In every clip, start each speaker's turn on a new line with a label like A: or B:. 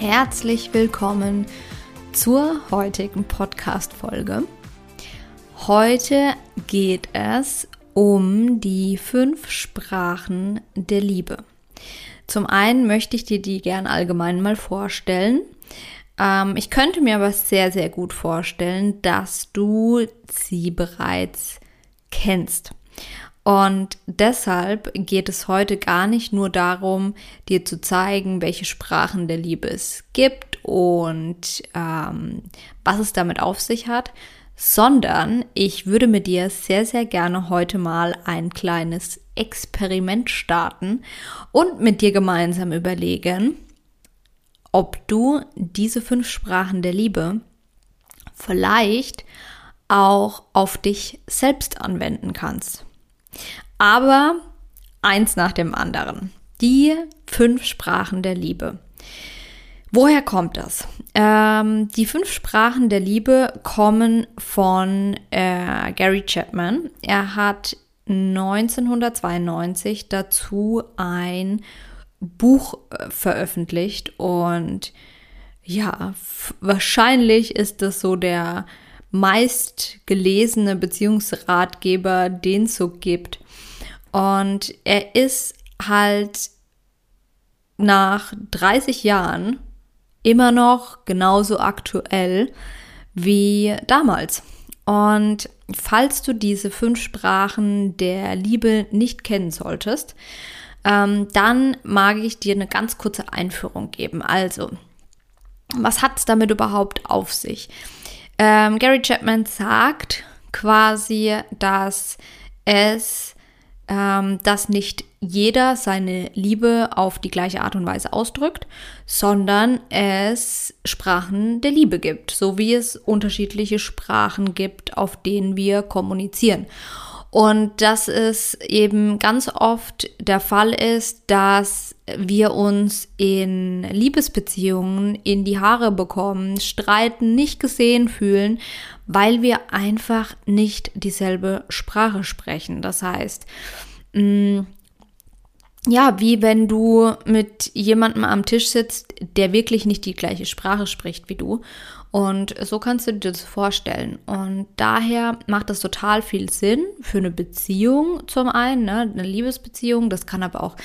A: Herzlich willkommen zur heutigen Podcast-Folge. Heute geht es um die fünf Sprachen der Liebe. Zum einen möchte ich dir die gern allgemein mal vorstellen. Ähm, ich könnte mir aber sehr, sehr gut vorstellen, dass du sie bereits kennst. Und deshalb geht es heute gar nicht nur darum, dir zu zeigen, welche Sprachen der Liebe es gibt und ähm, was es damit auf sich hat, sondern ich würde mit dir sehr, sehr gerne heute mal ein kleines Experiment starten und mit dir gemeinsam überlegen, ob du diese fünf Sprachen der Liebe vielleicht auch auf dich selbst anwenden kannst. Aber eins nach dem anderen. Die fünf Sprachen der Liebe. Woher kommt das? Ähm, die fünf Sprachen der Liebe kommen von äh, Gary Chapman. Er hat 1992 dazu ein Buch äh, veröffentlicht und ja, wahrscheinlich ist das so der meistgelesene Beziehungsratgeber, den es so gibt. Und er ist halt nach 30 Jahren immer noch genauso aktuell wie damals. Und falls du diese fünf Sprachen der Liebe nicht kennen solltest, ähm, dann mag ich dir eine ganz kurze Einführung geben. Also, was hat es damit überhaupt auf sich? Ähm, Gary Chapman sagt quasi, dass es ähm, dass nicht jeder seine Liebe auf die gleiche Art und Weise ausdrückt, sondern es Sprachen der Liebe gibt, so wie es unterschiedliche Sprachen gibt, auf denen wir kommunizieren. Und dass es eben ganz oft der Fall ist, dass wir uns in Liebesbeziehungen in die Haare bekommen, streiten, nicht gesehen fühlen, weil wir einfach nicht dieselbe Sprache sprechen. Das heißt, mh, mm, ja, wie wenn du mit jemandem am Tisch sitzt, der wirklich nicht die gleiche Sprache spricht wie du und so kannst du dir das vorstellen. Und daher macht das total viel Sinn für eine Beziehung zum einen, ne? eine Liebesbeziehung. Das kann aber auch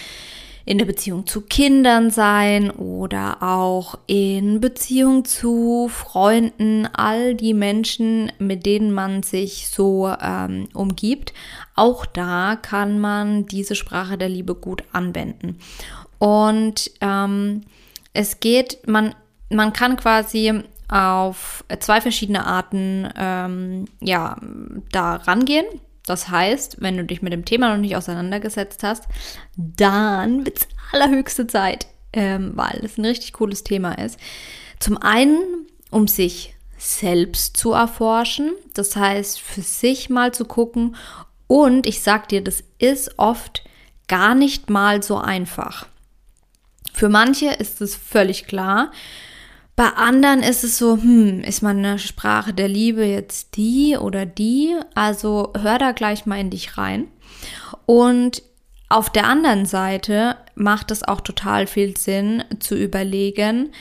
A: in der Beziehung zu Kindern sein oder auch in Beziehung zu Freunden, all die Menschen, mit denen man sich so ähm, umgibt. Auch da kann man diese Sprache der Liebe gut anwenden. Und ähm, es geht, man, man kann quasi auf zwei verschiedene Arten ähm, ja, da rangehen. Das heißt, wenn du dich mit dem Thema noch nicht auseinandergesetzt hast, dann wird es allerhöchste Zeit, ähm, weil es ein richtig cooles Thema ist. Zum einen, um sich selbst zu erforschen, das heißt, für sich mal zu gucken. Und ich sag dir, das ist oft gar nicht mal so einfach. Für manche ist es völlig klar. Bei anderen ist es so, hm, ist meine Sprache der Liebe jetzt die oder die? Also hör da gleich mal in dich rein. Und auf der anderen Seite macht es auch total viel Sinn zu überlegen,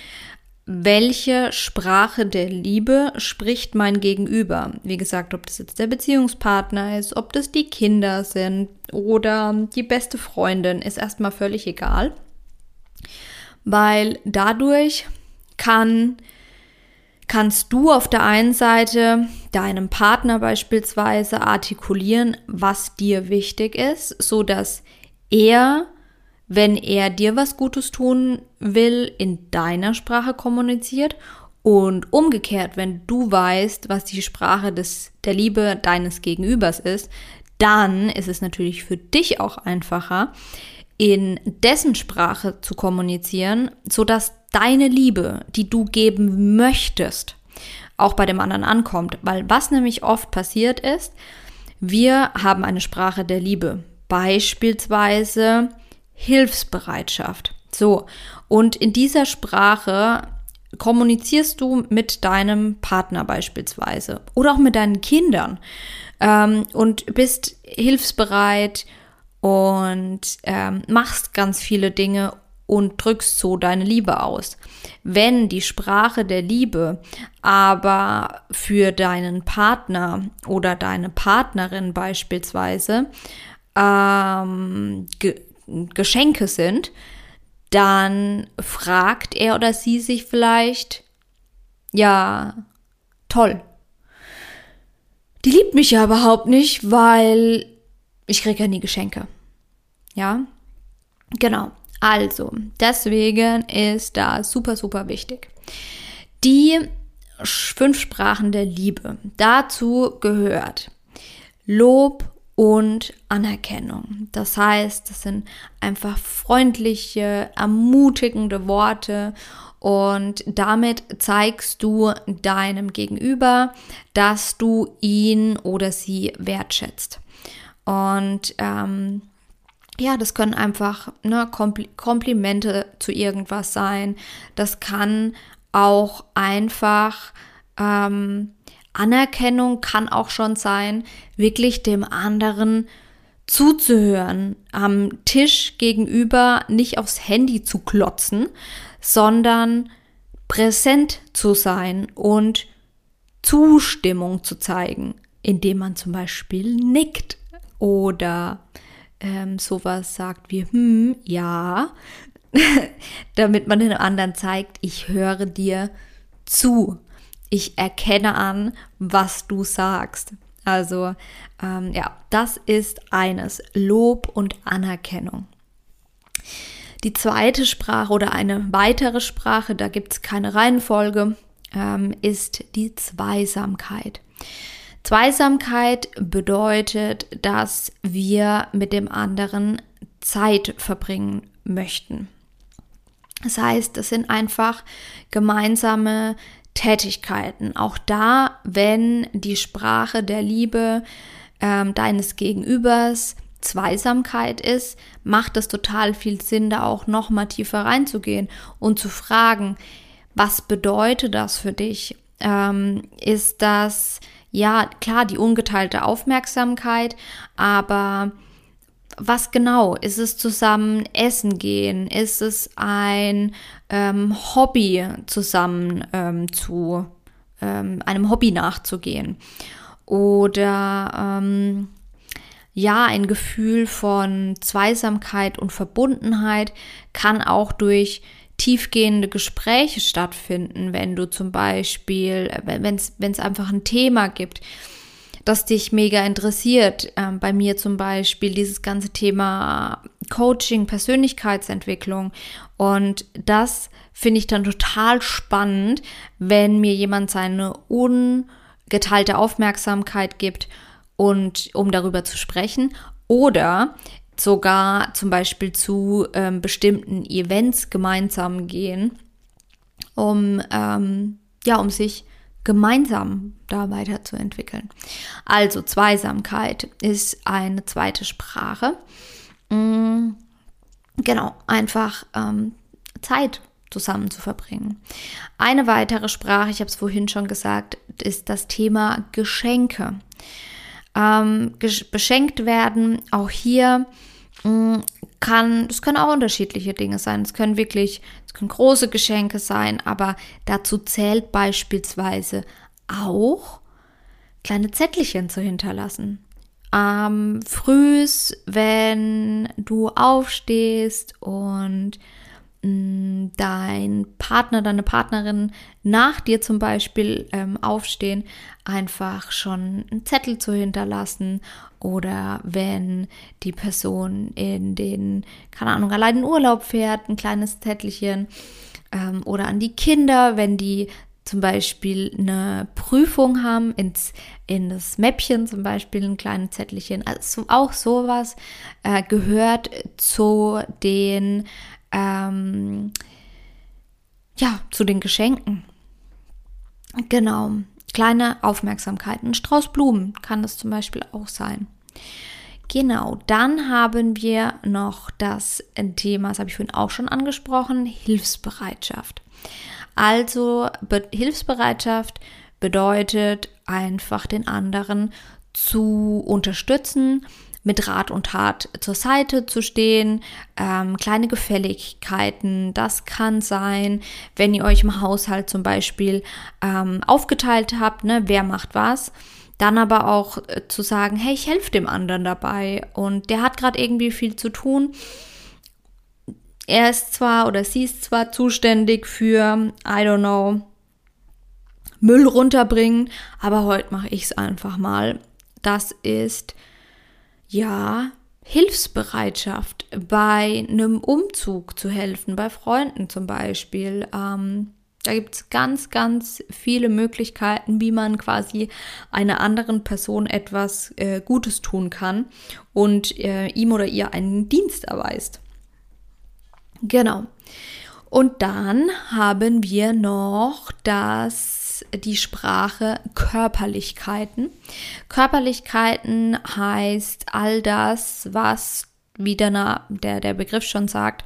A: welche Sprache der Liebe spricht mein Gegenüber? Wie gesagt, ob das jetzt der Beziehungspartner ist, ob das die Kinder sind oder die beste Freundin, ist erstmal völlig egal. Weil dadurch kann, kannst du auf der einen Seite deinem Partner beispielsweise artikulieren, was dir wichtig ist, so dass er, wenn er dir was Gutes tun will, in deiner Sprache kommuniziert Und umgekehrt, wenn du weißt, was die Sprache des, der Liebe deines Gegenübers ist, dann ist es natürlich für dich auch einfacher, in dessen Sprache zu kommunizieren, sodass deine Liebe, die du geben möchtest, auch bei dem anderen ankommt. Weil was nämlich oft passiert ist, wir haben eine Sprache der Liebe, beispielsweise Hilfsbereitschaft. So, und in dieser Sprache kommunizierst du mit deinem Partner beispielsweise oder auch mit deinen Kindern ähm, und bist hilfsbereit und ähm, machst ganz viele Dinge und drückst so deine Liebe aus. Wenn die Sprache der Liebe aber für deinen Partner oder deine Partnerin beispielsweise ähm, Ge Geschenke sind, dann fragt er oder sie sich vielleicht, ja, toll. Die liebt mich ja überhaupt nicht, weil ich kriege ja nie Geschenke. Ja, genau. Also, deswegen ist das super, super wichtig. Die fünf Sprachen der Liebe. Dazu gehört Lob, und Anerkennung. Das heißt, das sind einfach freundliche, ermutigende Worte und damit zeigst du deinem Gegenüber, dass du ihn oder sie wertschätzt. Und ähm, ja, das können einfach ne, Kompl Komplimente zu irgendwas sein. Das kann auch einfach ähm, Anerkennung kann auch schon sein, wirklich dem anderen zuzuhören, am Tisch gegenüber nicht aufs Handy zu klotzen, sondern präsent zu sein und Zustimmung zu zeigen, indem man zum Beispiel nickt oder ähm, sowas sagt wie, hm, ja, damit man den anderen zeigt, ich höre dir zu ich erkenne an, was du sagst. Also ähm, ja, das ist eines, Lob und Anerkennung. Die zweite Sprache oder eine weitere Sprache, da gibt es keine Reihenfolge, ähm, ist die Zweisamkeit. Zweisamkeit bedeutet, dass wir mit dem anderen Zeit verbringen möchten. Das heißt, es sind einfach gemeinsame Tätigkeiten. Auch da, wenn die Sprache der Liebe ähm, deines Gegenübers Zweisamkeit ist, macht es total viel Sinn, da auch noch mal tiefer reinzugehen und zu fragen, was bedeutet das für dich? Ähm, ist das, ja, klar, die ungeteilte Aufmerksamkeit, aber was genau? Ist es zusammen essen gehen? Ist es ein ähm, Hobby zusammen ähm, zu ähm, einem Hobby nachzugehen? Oder ähm, ja, ein Gefühl von Zweisamkeit und Verbundenheit kann auch durch tiefgehende Gespräche stattfinden, wenn du zum Beispiel, wenn es einfach ein Thema gibt, das dich mega interessiert. Ähm, bei mir zum Beispiel dieses ganze Thema Coaching, Persönlichkeitsentwicklung. Und das finde ich dann total spannend, wenn mir jemand seine ungeteilte Aufmerksamkeit gibt und um darüber zu sprechen. Oder sogar zum Beispiel zu ähm, bestimmten Events gemeinsam gehen, um ähm, ja, um sich gemeinsam da weiterzuentwickeln. Also Zweisamkeit ist eine zweite Sprache. Mm, genau, einfach ähm, Zeit zusammen zu verbringen. Eine weitere Sprache, ich habe es vorhin schon gesagt, ist das Thema Geschenke. Ähm, beschenkt werden, auch hier mm, kann, das können auch unterschiedliche Dinge sein. Es können wirklich, es können große Geschenke sein, aber dazu zählt beispielsweise auch kleine Zettelchen zu hinterlassen. Ähm, frühs, wenn du aufstehst und dein Partner, deine Partnerin nach dir zum Beispiel ähm, aufstehen, einfach schon einen Zettel zu hinterlassen oder wenn die Person in den, keine Ahnung, allein in Urlaub fährt, ein kleines Zettelchen ähm, oder an die Kinder, wenn die zum Beispiel eine Prüfung haben, ins, in das Mäppchen zum Beispiel ein kleines Zettelchen. Also auch sowas äh, gehört zu den, ähm, ja, zu den Geschenken. Genau. Kleine Aufmerksamkeiten. Ein Strauß Blumen kann das zum Beispiel auch sein. Genau, dann haben wir noch das Thema, das habe ich vorhin auch schon angesprochen, Hilfsbereitschaft. Also Be Hilfsbereitschaft bedeutet einfach den anderen zu unterstützen, mit Rat und Tat zur Seite zu stehen, ähm, kleine Gefälligkeiten. Das kann sein, wenn ihr euch im Haushalt zum Beispiel ähm, aufgeteilt habt, ne, wer macht was. Dann aber auch äh, zu sagen, hey, ich helfe dem anderen dabei und der hat gerade irgendwie viel zu tun er ist zwar oder sie ist zwar zuständig für, I don't know, Müll runterbringen, aber heute mache ich es einfach mal. Das ist ja Hilfsbereitschaft bei einem Umzug zu helfen, bei Freunden zum Beispiel. Ähm, da gibt es ganz, ganz viele Möglichkeiten, wie man quasi einer anderen Person etwas äh, Gutes tun kann und äh, ihm oder ihr einen Dienst erweist. Genau. Und dann haben wir noch das, die Sprache Körperlichkeiten. Körperlichkeiten heißt all das, was wie der, der, der Begriff schon sagt,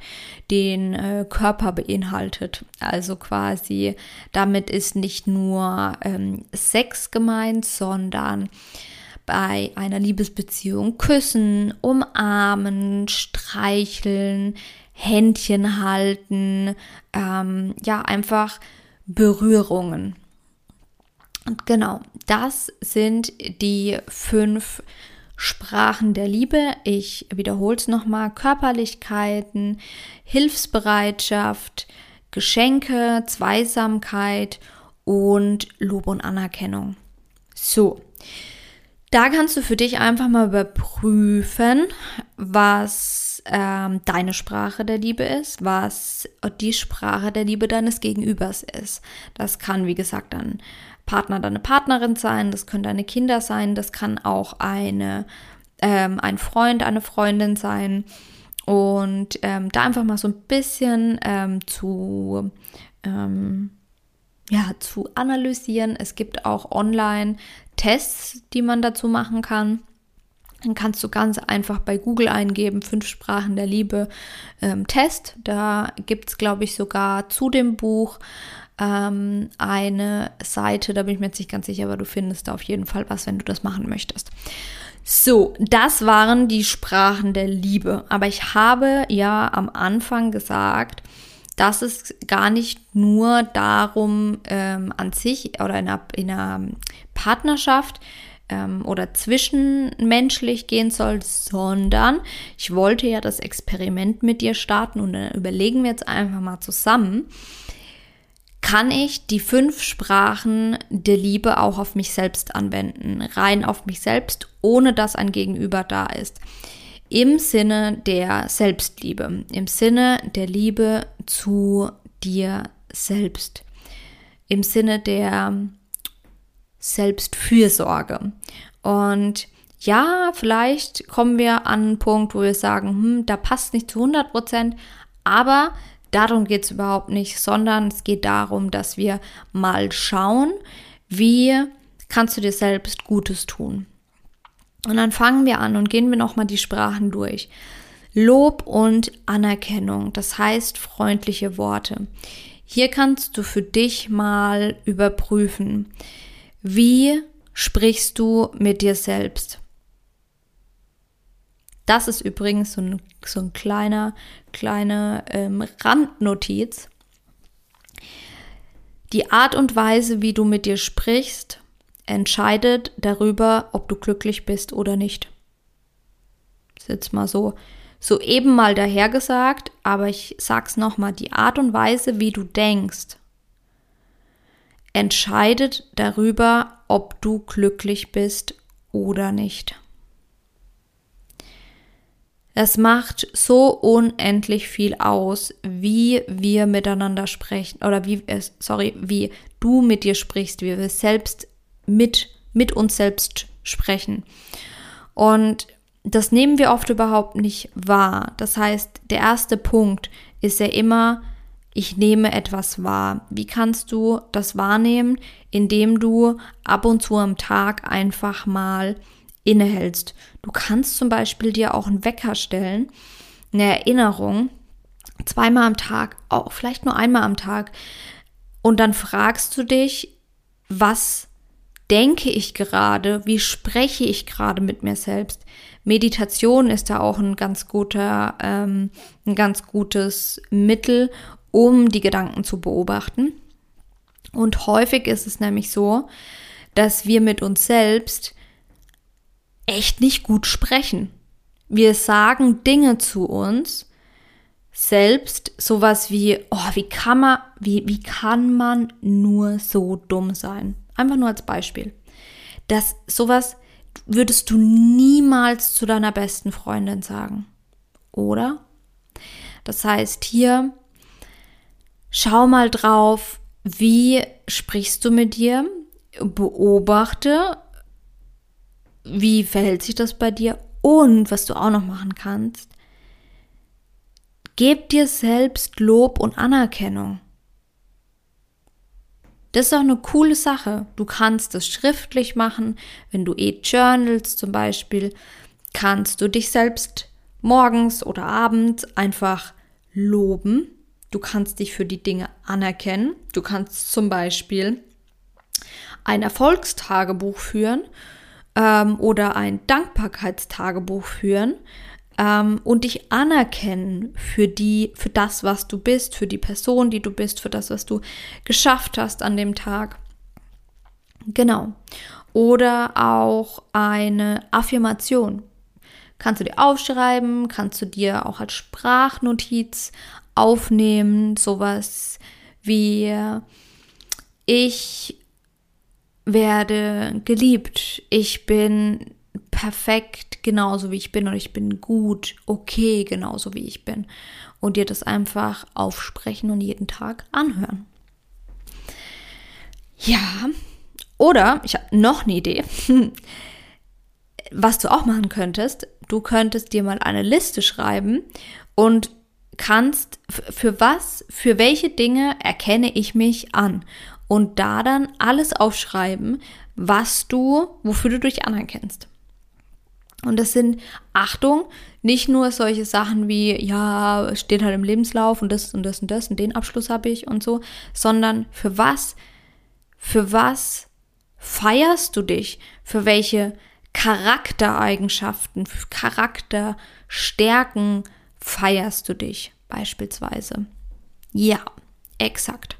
A: den äh, Körper beinhaltet. Also quasi, damit ist nicht nur ähm, Sex gemeint, sondern bei einer Liebesbeziehung küssen, umarmen, streicheln, Händchen halten, ähm, ja, einfach Berührungen. Und genau, das sind die fünf Sprachen der Liebe. Ich wiederhole es nochmal. Körperlichkeiten, Hilfsbereitschaft, Geschenke, Zweisamkeit und Lob und Anerkennung. So, da kannst du für dich einfach mal überprüfen, was ähm, deine Sprache der Liebe ist, was die Sprache der Liebe deines Gegenübers ist. Das kann, wie gesagt, ein Partner, deine Partnerin sein, das können deine Kinder sein, das kann auch eine, ähm, ein Freund, eine Freundin sein. Und ähm, da einfach mal so ein bisschen ähm, zu ähm, ja, zu analysieren. Es gibt auch online Tests, die man dazu machen kann. Dann kannst du ganz einfach bei Google eingeben, fünf Sprachen der Liebe ähm, Test. Da gibt es, glaube ich, sogar zu dem Buch ähm, eine Seite, da bin ich mir jetzt nicht ganz sicher, aber du findest da auf jeden Fall was, wenn du das machen möchtest. So, das waren die Sprachen der Liebe. Aber ich habe ja am Anfang gesagt, dass es gar nicht nur darum ähm, an sich oder in einer, in einer Partnerschaft ähm, oder zwischenmenschlich gehen soll, sondern ich wollte ja das Experiment mit dir starten und dann überlegen wir jetzt einfach mal zusammen, kann ich die fünf Sprachen der Liebe auch auf mich selbst anwenden, rein auf mich selbst, ohne dass ein Gegenüber da ist im Sinne der Selbstliebe, im Sinne der Liebe zu dir selbst, im Sinne der Selbstfürsorge. Und ja, vielleicht kommen wir an einen Punkt, wo wir sagen, hm, da passt nicht zu 100 Prozent, aber darum geht es überhaupt nicht, sondern es geht darum, dass wir mal schauen, wie kannst du dir selbst Gutes tun. Und dann fangen wir an und gehen wir nochmal die Sprachen durch. Lob und Anerkennung, das heißt freundliche Worte. Hier kannst du für dich mal überprüfen, wie sprichst du mit dir selbst. Das ist übrigens so ein, so ein kleiner, kleine ähm, Randnotiz. Die Art und Weise, wie du mit dir sprichst, entscheidet darüber, ob du glücklich bist oder nicht. Das ist jetzt mal so, so eben mal dahergesagt, aber ich sag's nochmal, die Art und Weise, wie du denkst, entscheidet darüber, ob du glücklich bist oder nicht. Es macht so unendlich viel aus, wie wir miteinander sprechen oder wie, sorry, wie du mit dir sprichst, wie wir selbst mit, mit uns selbst sprechen. Und das nehmen wir oft überhaupt nicht wahr. Das heißt, der erste Punkt ist ja immer, ich nehme etwas wahr. Wie kannst du das wahrnehmen? Indem du ab und zu am Tag einfach mal innehältst. Du kannst zum Beispiel dir auch einen Wecker stellen, eine Erinnerung, zweimal am Tag, auch vielleicht nur einmal am Tag. Und dann fragst du dich, was denke ich gerade, wie spreche ich gerade mit mir selbst. Meditation ist da auch ein ganz guter, ähm, ein ganz gutes Mittel, um die Gedanken zu beobachten. Und häufig ist es nämlich so, dass wir mit uns selbst echt nicht gut sprechen. Wir sagen Dinge zu uns selbst, sowas wie, oh, wie kann man, wie, wie kann man nur so dumm sein? Einfach nur als Beispiel. Das sowas würdest du niemals zu deiner besten Freundin sagen. Oder? Das heißt, hier schau mal drauf, wie sprichst du mit dir? Beobachte, wie verhält sich das bei dir? Und was du auch noch machen kannst, gib dir selbst Lob und Anerkennung. Das ist auch eine coole Sache. Du kannst das schriftlich machen. Wenn du eh journals zum Beispiel, kannst du dich selbst morgens oder abends einfach loben. Du kannst dich für die Dinge anerkennen. Du kannst zum Beispiel ein Erfolgstagebuch führen ähm, oder ein Dankbarkeitstagebuch führen ähm, und dich anerkennen für die, für das, was du bist, für die Person, die du bist, für das, was du geschafft hast an dem Tag. Genau. Oder auch eine Affirmation. Kannst du dir aufschreiben, kannst du dir auch als Sprachnotiz aufnehmen, sowas wie ich werde geliebt, ich bin perfekt genauso wie ich bin und ich bin gut, okay genauso wie ich bin. Und dir das einfach aufsprechen und jeden Tag anhören. Ja, oder ich habe noch eine Idee. Was du auch machen könntest, du könntest dir mal eine Liste schreiben und kannst, für was, für welche Dinge erkenne ich mich an? Und da dann alles aufschreiben, was du, wofür du dich anerkennst. Und das sind, Achtung, nicht nur solche Sachen wie, ja, steht halt im Lebenslauf und das und das und das und den Abschluss habe ich und so, sondern für was, für was feierst du dich? Für welche Charaktereigenschaften, Charakterstärken feierst du dich beispielsweise? Ja, exakt.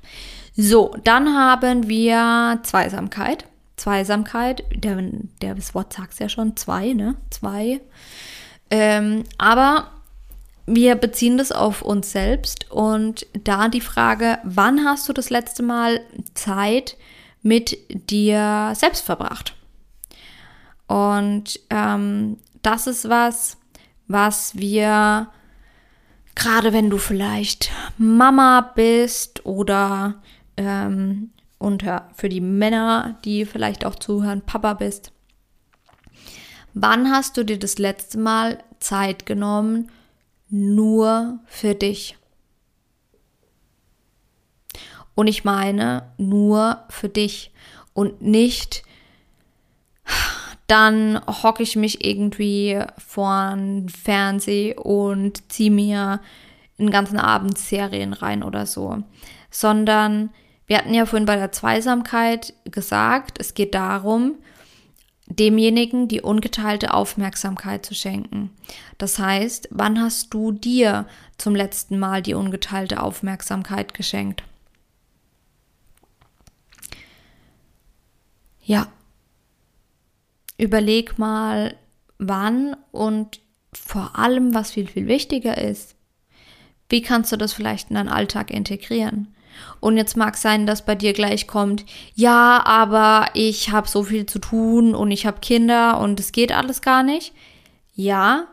A: So, dann haben wir Zweisamkeit. Zweisamkeit, der, der das Wort sagt es ja schon, zwei, ne? Zwei. Ähm, aber wir beziehen das auf uns selbst und da die Frage, wann hast du das letzte Mal Zeit mit dir selbst verbracht? Und ähm, das ist was, was wir, gerade wenn du vielleicht Mama bist oder ähm, und für die Männer, die vielleicht auch zuhören, Papa bist. Wann hast du dir das letzte Mal Zeit genommen, nur für dich? Und ich meine nur für dich und nicht, dann hocke ich mich irgendwie vor den Fernseh und ziehe mir einen ganzen Abend Serien rein oder so, sondern wir hatten ja vorhin bei der Zweisamkeit gesagt, es geht darum, demjenigen die ungeteilte Aufmerksamkeit zu schenken. Das heißt, wann hast du dir zum letzten Mal die ungeteilte Aufmerksamkeit geschenkt? Ja. Überleg mal, wann und vor allem, was viel, viel wichtiger ist, wie kannst du das vielleicht in deinen Alltag integrieren? Und jetzt mag sein, dass bei dir gleich kommt, ja, aber ich habe so viel zu tun und ich habe Kinder und es geht alles gar nicht. Ja.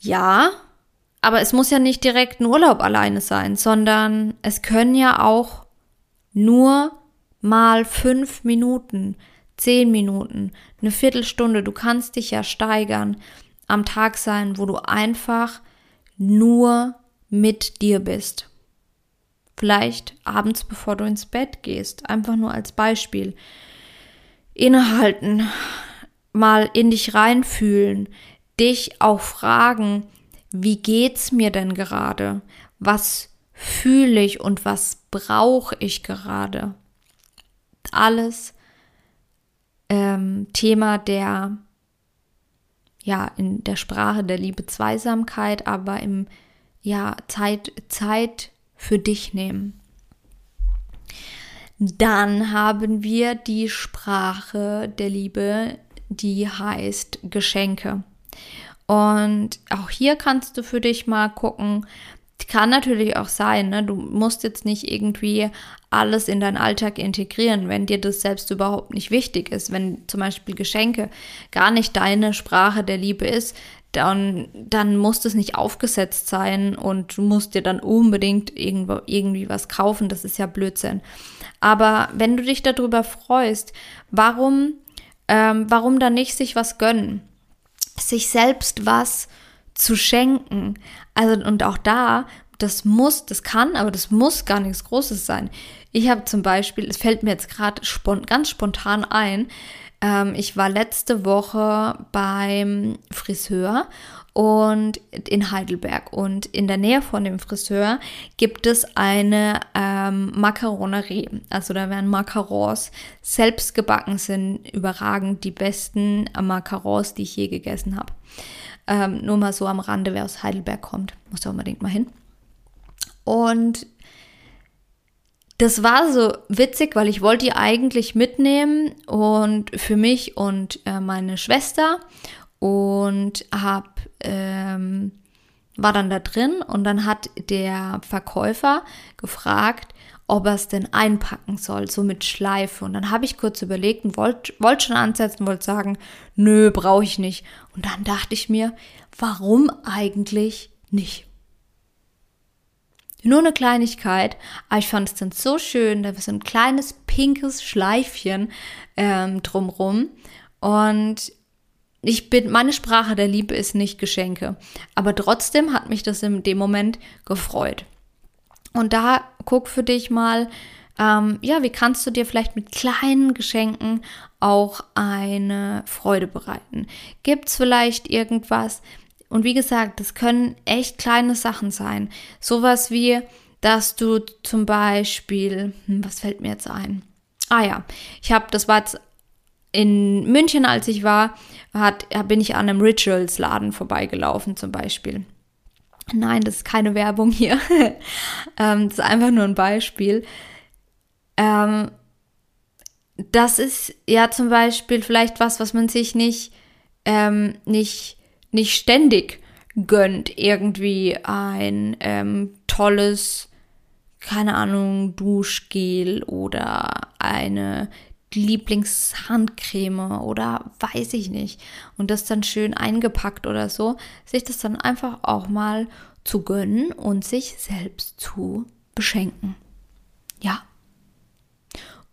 A: Ja. Aber es muss ja nicht direkt ein Urlaub alleine sein, sondern es können ja auch nur mal fünf Minuten, zehn Minuten, eine Viertelstunde, du kannst dich ja steigern, am Tag sein, wo du einfach nur mit dir bist. Vielleicht abends, bevor du ins Bett gehst, einfach nur als Beispiel. Innehalten, mal in dich reinfühlen, dich auch fragen, wie geht's mir denn gerade? Was fühle ich und was brauche ich gerade? Alles ähm, Thema der, ja, in der Sprache der Liebe Zweisamkeit, aber im, ja, Zeit, Zeit für dich nehmen. Dann haben wir die Sprache der Liebe, die heißt Geschenke. Und auch hier kannst du für dich mal gucken, kann natürlich auch sein, ne? du musst jetzt nicht irgendwie alles in deinen Alltag integrieren, wenn dir das selbst überhaupt nicht wichtig ist. Wenn zum Beispiel Geschenke gar nicht deine Sprache der Liebe ist, dann, dann muss das nicht aufgesetzt sein und du musst dir dann unbedingt irgendwo, irgendwie was kaufen. Das ist ja Blödsinn. Aber wenn du dich darüber freust, warum, ähm, warum dann nicht sich was gönnen? Sich selbst was zu schenken. Also, und auch da, das muss, das kann, aber das muss gar nichts Großes sein. Ich habe zum Beispiel, es fällt mir jetzt gerade spont, ganz spontan ein, ähm, ich war letzte Woche beim Friseur und in Heidelberg und in der Nähe von dem Friseur gibt es eine ähm, Macaronerie. Also da werden Macarons selbst gebacken sind, überragend die besten Macarons, die ich je gegessen habe. Ähm, nur mal so am Rande, wer aus Heidelberg kommt, muss da unbedingt mal hin. Und das war so witzig, weil ich wollte die eigentlich mitnehmen und für mich und äh, meine Schwester und hab ähm, war dann da drin und dann hat der Verkäufer gefragt, ob er es denn einpacken soll, so mit Schleife. Und dann habe ich kurz überlegt und wollte wollt schon ansetzen, wollte sagen, nö, brauche ich nicht. Und dann dachte ich mir, warum eigentlich nicht? Nur eine Kleinigkeit, aber ich fand es dann so schön, da war so ein kleines pinkes Schleifchen ähm, drumrum. Und ich bin, meine Sprache der Liebe ist nicht Geschenke. Aber trotzdem hat mich das in dem Moment gefreut. Und da guck für dich mal, ähm, ja, wie kannst du dir vielleicht mit kleinen Geschenken auch eine Freude bereiten? Gibt es vielleicht irgendwas, und wie gesagt, das können echt kleine Sachen sein. Sowas wie, dass du zum Beispiel, hm, was fällt mir jetzt ein? Ah ja, ich habe, das war jetzt in München, als ich war, hat, bin ich an einem Rituals-Laden vorbeigelaufen zum Beispiel. Nein, das ist keine Werbung hier. ähm, das ist einfach nur ein Beispiel. Ähm, das ist ja zum Beispiel vielleicht was, was man sich nicht, ähm, nicht nicht ständig gönnt, irgendwie ein ähm, tolles, keine Ahnung, Duschgel oder eine Lieblingshandcreme oder weiß ich nicht. Und das dann schön eingepackt oder so, sich das dann einfach auch mal zu gönnen und sich selbst zu beschenken. Ja.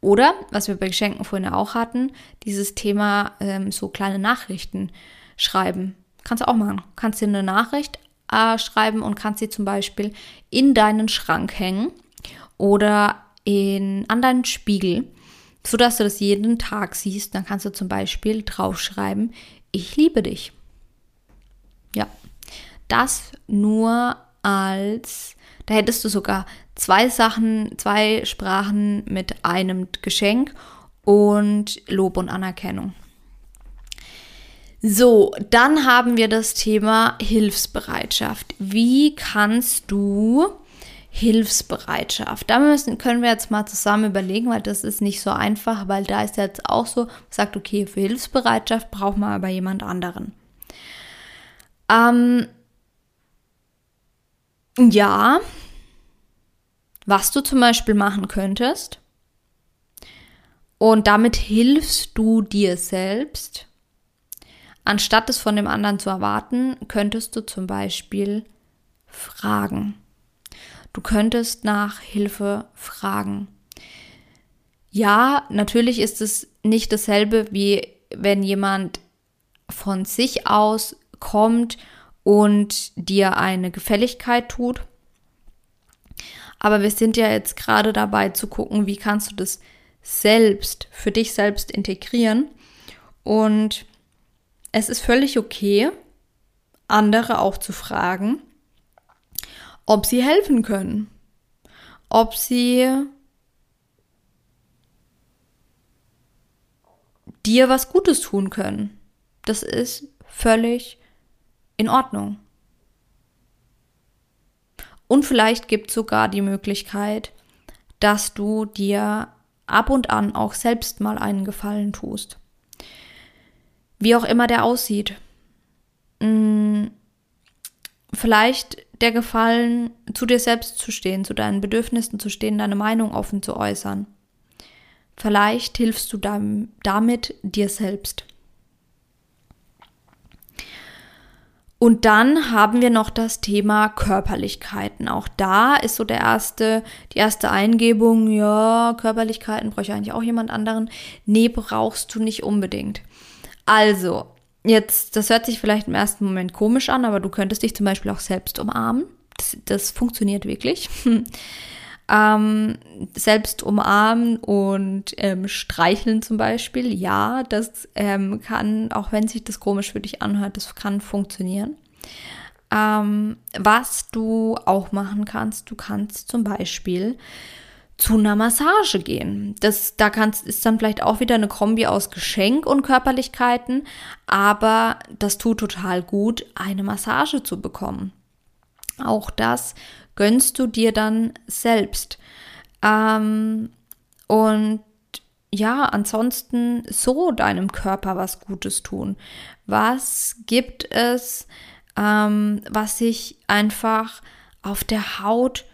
A: Oder, was wir bei Geschenken vorhin auch hatten, dieses Thema ähm, so kleine Nachrichten schreiben. Kannst du auch machen. Kannst dir eine Nachricht äh, schreiben und kannst sie zum Beispiel in deinen Schrank hängen oder in, an deinen Spiegel, sodass du das jeden Tag siehst. Dann kannst du zum Beispiel draufschreiben, ich liebe dich. Ja, das nur als, da hättest du sogar zwei Sachen, zwei Sprachen mit einem Geschenk und Lob und Anerkennung. So, dann haben wir das Thema Hilfsbereitschaft. Wie kannst du Hilfsbereitschaft. Da müssen, können wir jetzt mal zusammen überlegen, weil das ist nicht so einfach, weil da ist jetzt auch so, sagt, okay, für Hilfsbereitschaft braucht man aber jemand anderen. Ähm, ja, was du zum Beispiel machen könntest, und damit hilfst du dir selbst, Anstatt es von dem anderen zu erwarten, könntest du zum Beispiel fragen. Du könntest nach Hilfe fragen. Ja, natürlich ist es nicht dasselbe, wie wenn jemand von sich aus kommt und dir eine Gefälligkeit tut. Aber wir sind ja jetzt gerade dabei zu gucken, wie kannst du das selbst für dich selbst integrieren. Und es ist völlig okay, andere auch zu fragen, ob sie helfen können, ob sie dir was Gutes tun können. Das ist völlig in Ordnung. Und vielleicht gibt es sogar die Möglichkeit, dass du dir ab und an auch selbst mal einen Gefallen tust. Wie auch immer der aussieht. Hm, vielleicht der Gefallen, zu dir selbst zu stehen, zu deinen Bedürfnissen zu stehen, deine Meinung offen zu äußern. Vielleicht hilfst du damit dir selbst. Und dann haben wir noch das Thema Körperlichkeiten. Auch da ist so der erste, die erste Eingebung, ja, Körperlichkeiten bräuchte eigentlich auch jemand anderen. Nee, brauchst du nicht unbedingt. Also, jetzt, das hört sich vielleicht im ersten Moment komisch an, aber du könntest dich zum Beispiel auch selbst umarmen. Das, das funktioniert wirklich. ähm, selbst umarmen und ähm, streicheln zum Beispiel, ja, das ähm, kann, auch wenn sich das komisch für dich anhört, das kann funktionieren. Ähm, was du auch machen kannst, du kannst zum Beispiel zu einer Massage gehen. Das, da kannst, ist dann vielleicht auch wieder eine Kombi aus Geschenk und Körperlichkeiten, aber das tut total gut, eine Massage zu bekommen. Auch das gönnst du dir dann selbst. Ähm, und ja, ansonsten so deinem Körper was Gutes tun. Was gibt es, ähm, was sich einfach auf der Haut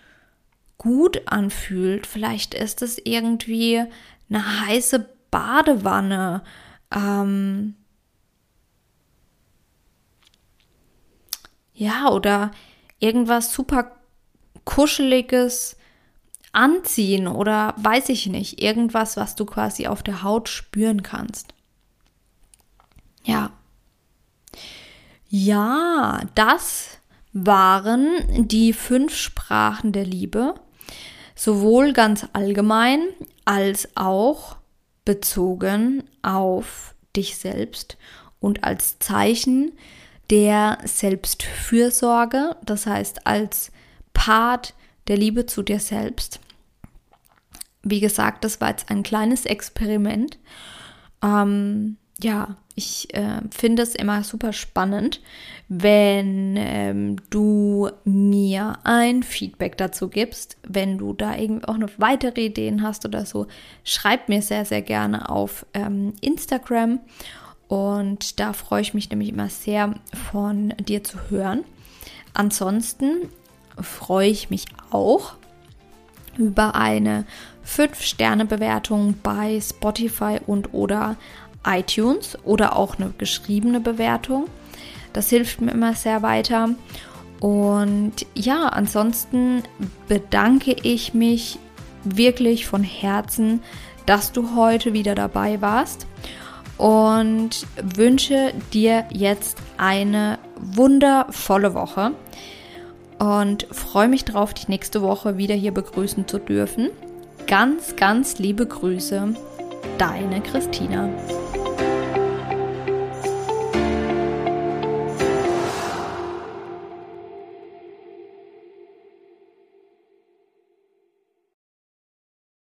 A: gut anfühlt? Vielleicht ist es irgendwie eine heiße Badewanne. Ähm, ja, oder irgendwas super kuscheliges anziehen oder weiß ich nicht, irgendwas, was du quasi auf der Haut spüren kannst. Ja. Ja, das waren die fünf Sprachen der Liebe, sowohl ganz allgemein als auch bezogen auf dich selbst und als Zeichen der Selbstfürsorge, das heißt als Part der Liebe zu dir selbst. Wie gesagt, das war jetzt ein kleines Experiment. Ähm, ja, ich äh, finde es immer super spannend, wenn ähm, du mir ein Feedback dazu gibst. Wenn du da irgendwie auch noch weitere Ideen hast oder so, schreib mir sehr, sehr gerne auf ähm, Instagram. Und da freue ich mich nämlich immer sehr von dir zu hören. Ansonsten freue ich mich auch über eine 5-Sterne-Bewertung bei Spotify und oder iTunes oder auch eine geschriebene Bewertung. Das hilft mir immer sehr weiter. Und ja, ansonsten bedanke ich mich wirklich von Herzen, dass du heute wieder dabei warst und wünsche dir jetzt eine wundervolle Woche und freue mich drauf, dich nächste Woche wieder hier begrüßen zu dürfen. Ganz, ganz liebe Grüße, deine Christina.